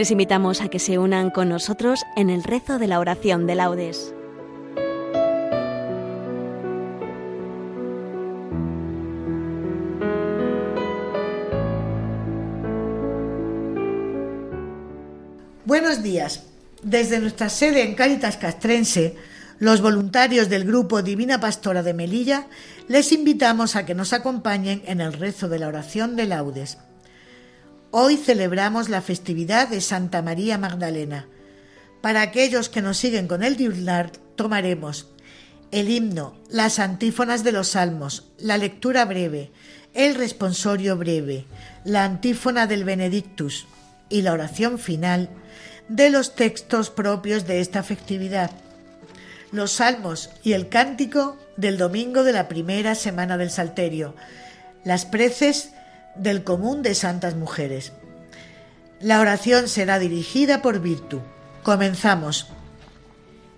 Les invitamos a que se unan con nosotros en el rezo de la oración de laudes. Buenos días. Desde nuestra sede en Cáritas Castrense, los voluntarios del grupo Divina Pastora de Melilla les invitamos a que nos acompañen en el rezo de la oración de laudes. Hoy celebramos la festividad de Santa María Magdalena. Para aquellos que nos siguen con el diurnar, tomaremos el himno, las antífonas de los salmos, la lectura breve, el responsorio breve, la antífona del Benedictus y la oración final de los textos propios de esta festividad, los salmos y el cántico del domingo de la primera semana del Salterio, las preces del común de santas mujeres. La oración será dirigida por Virtu. Comenzamos.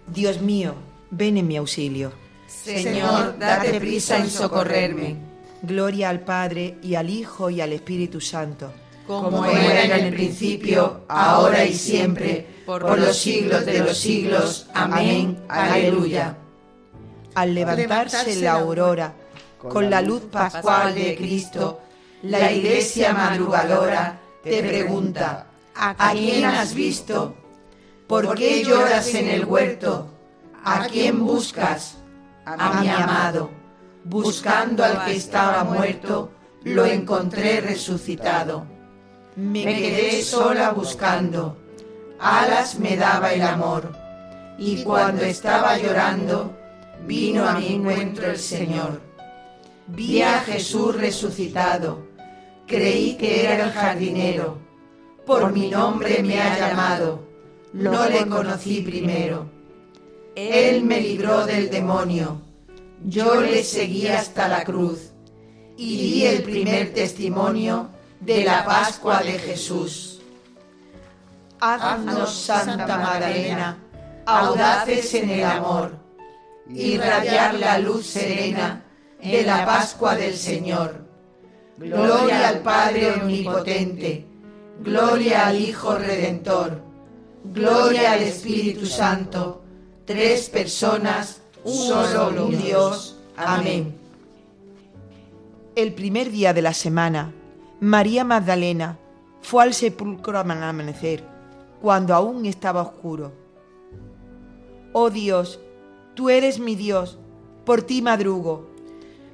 Dios mío, ven en mi auxilio. Señor, date prisa en socorrerme. Gloria al Padre y al Hijo y al Espíritu Santo. Como era en el principio, ahora y siempre, por los siglos de los siglos. Amén. Aleluya. Al levantarse la aurora, con la luz pascual de Cristo, la iglesia madrugadora te pregunta, ¿a quién has visto? ¿Por qué lloras en el huerto? ¿A quién buscas? A mi amado. Buscando al que estaba muerto, lo encontré resucitado. Me quedé sola buscando, alas me daba el amor, y cuando estaba llorando, vino a mi encuentro el Señor. Vi a Jesús resucitado, creí que era el jardinero, por mi nombre me ha llamado, no le conocí primero. Él me libró del demonio, yo le seguí hasta la cruz, y di el primer testimonio de la Pascua de Jesús. Haznos, Santa Magdalena, audaces en el amor, irradiar la luz serena de la Pascua del Señor. Gloria al Padre Omnipotente, gloria al Hijo Redentor, gloria al Espíritu Santo, tres personas, un solo Dios. Amén. El primer día de la semana, María Magdalena fue al sepulcro al amanecer, cuando aún estaba oscuro. Oh Dios, tú eres mi Dios, por ti madrugo.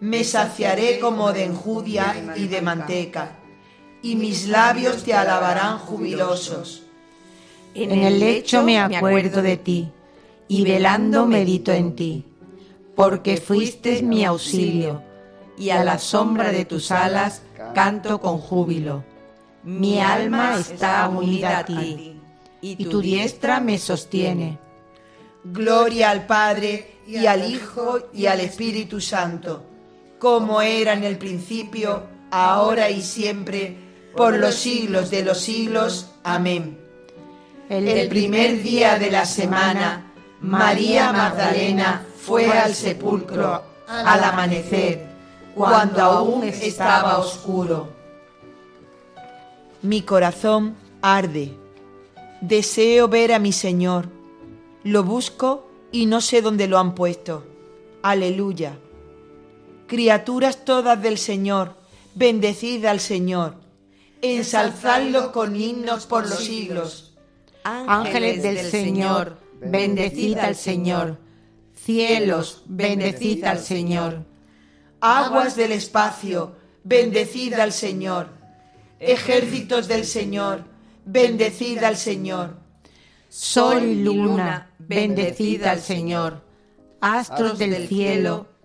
Me saciaré como de enjudia y de manteca, y mis labios te alabarán jubilosos. En el lecho me acuerdo de ti, y velando medito en ti, porque fuiste mi auxilio, y a la sombra de tus alas canto con júbilo. Mi alma está unida a ti, y tu diestra me sostiene. Gloria al Padre, y al Hijo, y al Espíritu Santo, como era en el principio, ahora y siempre, por los siglos de los siglos. Amén. El primer día de la semana, María Magdalena fue al sepulcro al amanecer cuando aún estaba oscuro. Mi corazón arde. Deseo ver a mi Señor. Lo busco y no sé dónde lo han puesto. Aleluya. Criaturas todas del Señor, bendecid al Señor. Ensalzadlo con himnos por los siglos. Ángeles del Señor, bendecid al Señor. Cielos, bendecid al Señor aguas del espacio, bendecid al Señor. Ejércitos del Señor, bendecid al Señor. Sol y luna, bendecid al Señor. Astros del cielo,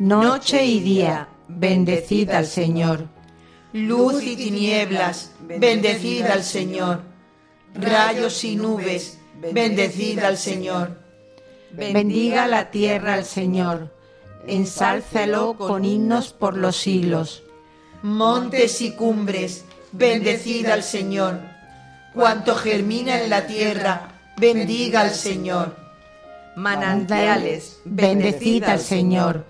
Noche y día, bendecid al Señor. Luz y tinieblas, bendecid al Señor. Rayos y nubes, bendecid al Señor. Bendiga la tierra al Señor, ensálzalo con himnos por los siglos. Montes y cumbres, bendecid al Señor. Cuanto germina en la tierra, bendiga al Señor. Manantiales, bendecid al Señor.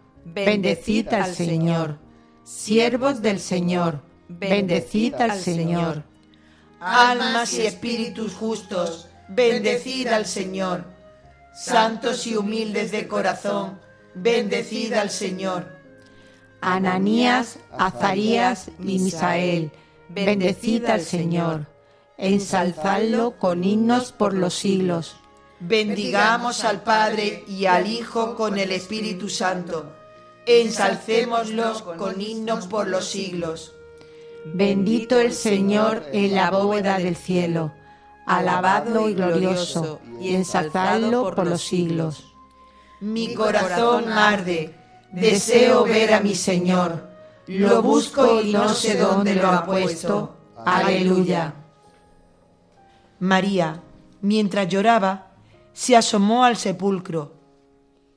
bendecid al Señor. Siervos del Señor, bendecid al Señor. Almas y espíritus justos, bendecid al Señor. Santos y humildes de corazón, bendecid al Señor. Ananías, Azarías y Misael, bendecid al Señor. Ensalzadlo con himnos por los siglos. Bendigamos al Padre y al Hijo con el Espíritu Santo. Ensalcémoslos con himnos por los siglos. Bendito el Señor en la bóveda del cielo. Alabadlo y glorioso, y ensalzadlo por los siglos. Mi corazón arde, deseo ver a mi Señor. Lo busco y no sé dónde lo ha puesto. Aleluya. María, mientras lloraba, se asomó al sepulcro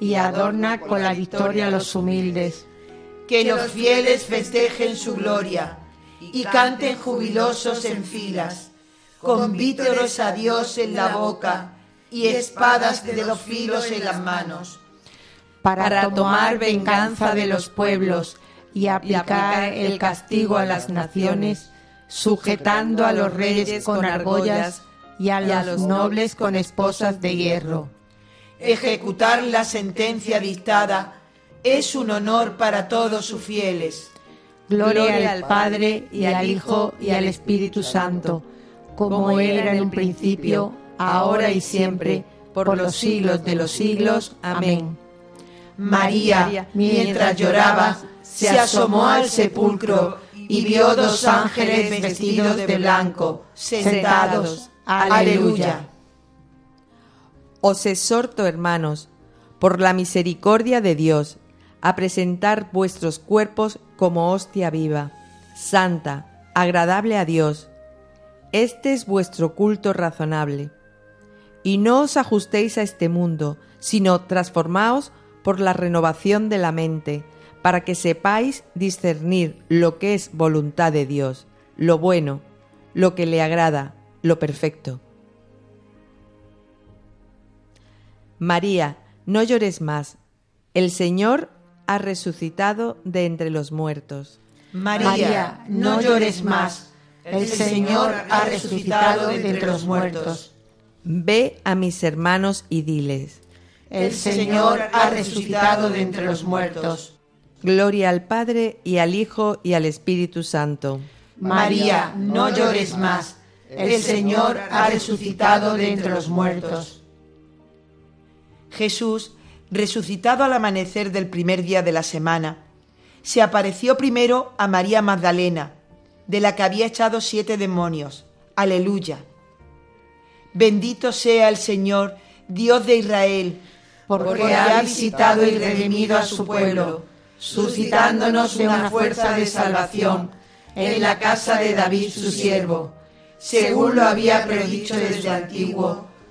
y adorna con la victoria a los humildes. Que los fieles festejen su gloria y canten jubilosos en filas, con vítores a Dios en la boca y espadas de los filos en las manos. Para tomar venganza de los pueblos y aplicar el castigo a las naciones, sujetando a los reyes con argollas y a los nobles con esposas de hierro. Ejecutar la sentencia dictada es un honor para todos sus fieles. Gloria al Padre y al Hijo y al Espíritu Santo, como era en un principio, ahora y siempre, por los siglos de los siglos. Amén. María, mientras lloraba, se asomó al sepulcro y vio dos ángeles vestidos de blanco, sentados. Aleluya. Os exhorto, hermanos, por la misericordia de Dios, a presentar vuestros cuerpos como hostia viva, santa, agradable a Dios. Este es vuestro culto razonable. Y no os ajustéis a este mundo, sino transformaos por la renovación de la mente, para que sepáis discernir lo que es voluntad de Dios, lo bueno, lo que le agrada, lo perfecto. María, no llores más. El Señor ha resucitado de entre los muertos. María, no llores más. El Señor ha resucitado de entre los muertos. Ve a mis hermanos y diles. El Señor ha resucitado de entre los muertos. Gloria al Padre y al Hijo y al Espíritu Santo. María, no llores más. El Señor ha resucitado de entre los muertos. Jesús, resucitado al amanecer del primer día de la semana, se apareció primero a María Magdalena, de la que había echado siete demonios. Aleluya. Bendito sea el Señor, Dios de Israel, porque ha visitado y redimido a su pueblo, suscitándonos una fuerza de salvación en la casa de David su siervo, según lo había predicho desde antiguo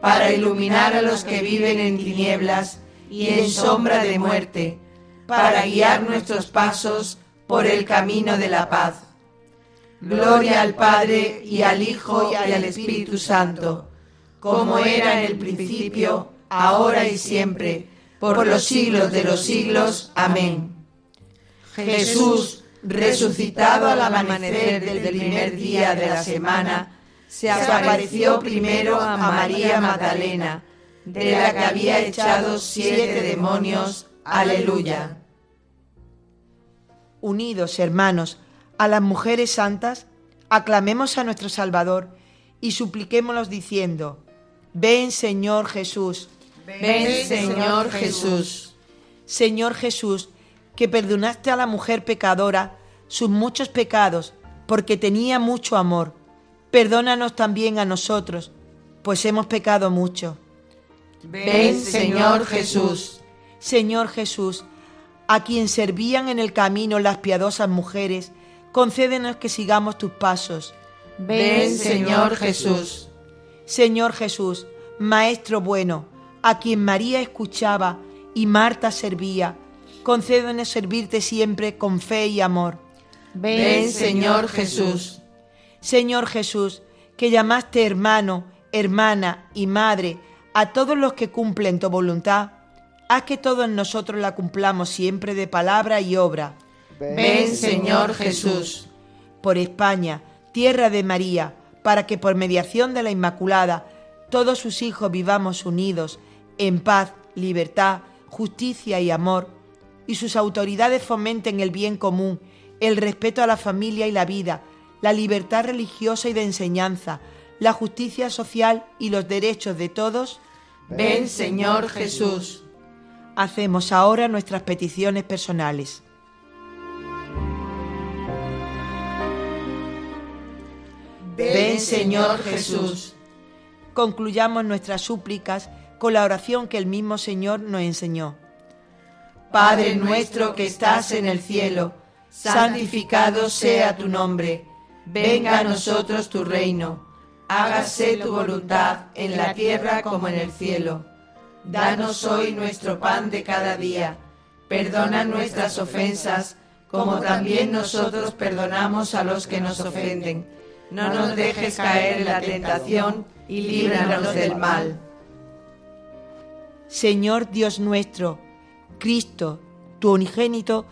para iluminar a los que viven en tinieblas y en sombra de muerte, para guiar nuestros pasos por el camino de la paz. Gloria al Padre y al Hijo y al Espíritu Santo, como era en el principio, ahora y siempre, por los siglos de los siglos. Amén. Jesús, resucitado al amanecer del primer día de la semana, se apareció primero a María Magdalena, de la que había echado siete demonios. Aleluya. Unidos, hermanos, a las mujeres santas, aclamemos a nuestro Salvador y supliquémoslos diciendo, Ven Señor Jesús. Ven Señor Jesús. Señor Jesús, que perdonaste a la mujer pecadora sus muchos pecados, porque tenía mucho amor perdónanos también a nosotros, pues hemos pecado mucho. Ven, Señor Jesús. Señor Jesús, a quien servían en el camino las piadosas mujeres, concédenos que sigamos tus pasos. Ven, Señor Jesús. Señor Jesús, Maestro bueno, a quien María escuchaba y Marta servía, concédenos servirte siempre con fe y amor. Ven, Señor Jesús. Señor Jesús, que llamaste hermano, hermana y madre a todos los que cumplen tu voluntad, haz que todos nosotros la cumplamos siempre de palabra y obra. Ven, Señor Jesús. Por España, tierra de María, para que por mediación de la Inmaculada todos sus hijos vivamos unidos en paz, libertad, justicia y amor, y sus autoridades fomenten el bien común, el respeto a la familia y la vida, la libertad religiosa y de enseñanza, la justicia social y los derechos de todos? Ven, Señor Jesús. Hacemos ahora nuestras peticiones personales. Ven, Señor Jesús. Concluyamos nuestras súplicas con la oración que el mismo Señor nos enseñó. Padre nuestro que estás en el cielo, santificado sea tu nombre venga a nosotros tu reino, hágase tu voluntad en la tierra como en el cielo. Danos hoy nuestro pan de cada día, perdona nuestras ofensas, como también nosotros perdonamos a los que nos ofenden. No nos dejes caer en la tentación y líbranos del mal. Señor Dios nuestro, Cristo, tu unigénito,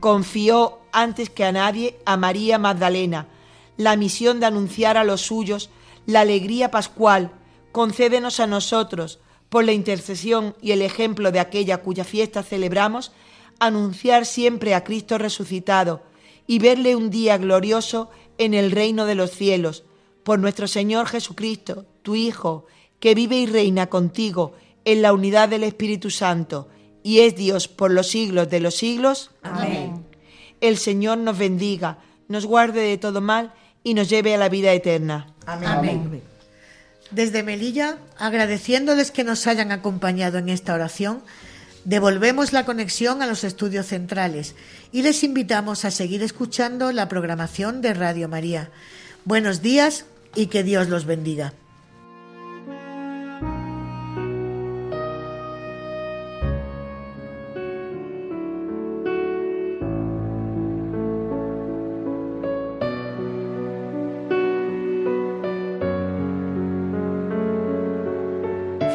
confió antes que a nadie a María Magdalena, la misión de anunciar a los suyos la alegría pascual, concédenos a nosotros, por la intercesión y el ejemplo de aquella cuya fiesta celebramos, anunciar siempre a Cristo resucitado y verle un día glorioso en el reino de los cielos, por nuestro Señor Jesucristo, tu Hijo, que vive y reina contigo en la unidad del Espíritu Santo, y es Dios por los siglos de los siglos. Amén. El Señor nos bendiga, nos guarde de todo mal, y nos lleve a la vida eterna. Amén. Desde Melilla, agradeciéndoles que nos hayan acompañado en esta oración, devolvemos la conexión a los estudios centrales y les invitamos a seguir escuchando la programación de Radio María. Buenos días y que Dios los bendiga.